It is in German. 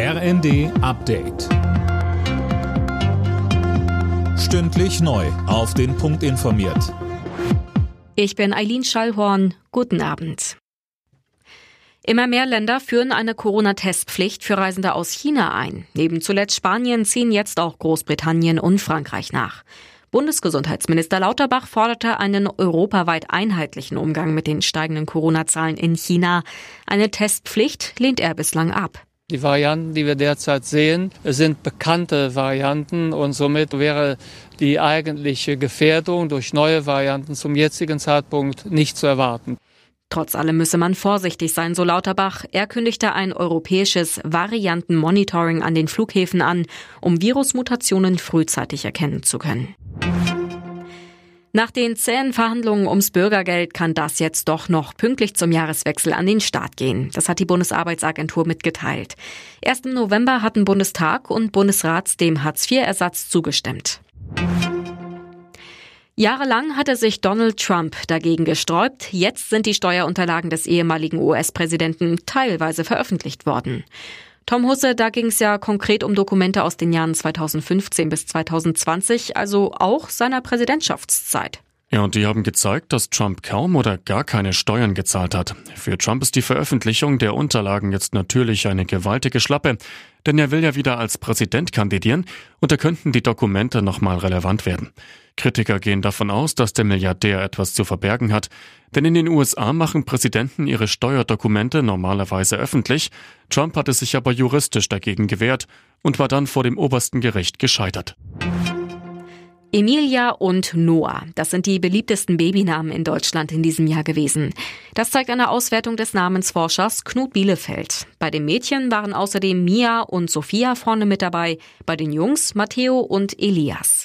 RND Update. Stündlich neu. Auf den Punkt informiert. Ich bin Eileen Schallhorn. Guten Abend. Immer mehr Länder führen eine Corona-Testpflicht für Reisende aus China ein. Neben zuletzt Spanien ziehen jetzt auch Großbritannien und Frankreich nach. Bundesgesundheitsminister Lauterbach forderte einen europaweit einheitlichen Umgang mit den steigenden Corona-Zahlen in China. Eine Testpflicht lehnt er bislang ab. Die Varianten, die wir derzeit sehen, sind bekannte Varianten und somit wäre die eigentliche Gefährdung durch neue Varianten zum jetzigen Zeitpunkt nicht zu erwarten. Trotz allem müsse man vorsichtig sein, so Lauterbach. Er kündigte ein europäisches Variantenmonitoring an den Flughäfen an, um Virusmutationen frühzeitig erkennen zu können. Nach den zähen Verhandlungen ums Bürgergeld kann das jetzt doch noch pünktlich zum Jahreswechsel an den Start gehen. Das hat die Bundesarbeitsagentur mitgeteilt. Erst im November hatten Bundestag und Bundesrat dem Hartz-IV-Ersatz zugestimmt. Jahrelang hatte sich Donald Trump dagegen gesträubt. Jetzt sind die Steuerunterlagen des ehemaligen US-Präsidenten teilweise veröffentlicht worden. Tom Husse, da ging es ja konkret um Dokumente aus den Jahren 2015 bis 2020, also auch seiner Präsidentschaftszeit. Ja, und die haben gezeigt, dass Trump kaum oder gar keine Steuern gezahlt hat. Für Trump ist die Veröffentlichung der Unterlagen jetzt natürlich eine gewaltige Schlappe, denn er will ja wieder als Präsident kandidieren und da könnten die Dokumente nochmal relevant werden. Kritiker gehen davon aus, dass der Milliardär etwas zu verbergen hat, denn in den USA machen Präsidenten ihre Steuerdokumente normalerweise öffentlich. Trump hatte sich aber juristisch dagegen gewehrt und war dann vor dem obersten Gericht gescheitert. Emilia und Noah, das sind die beliebtesten Babynamen in Deutschland in diesem Jahr gewesen. Das zeigt eine Auswertung des Namensforschers Knut Bielefeld. Bei den Mädchen waren außerdem Mia und Sophia vorne mit dabei, bei den Jungs Matteo und Elias.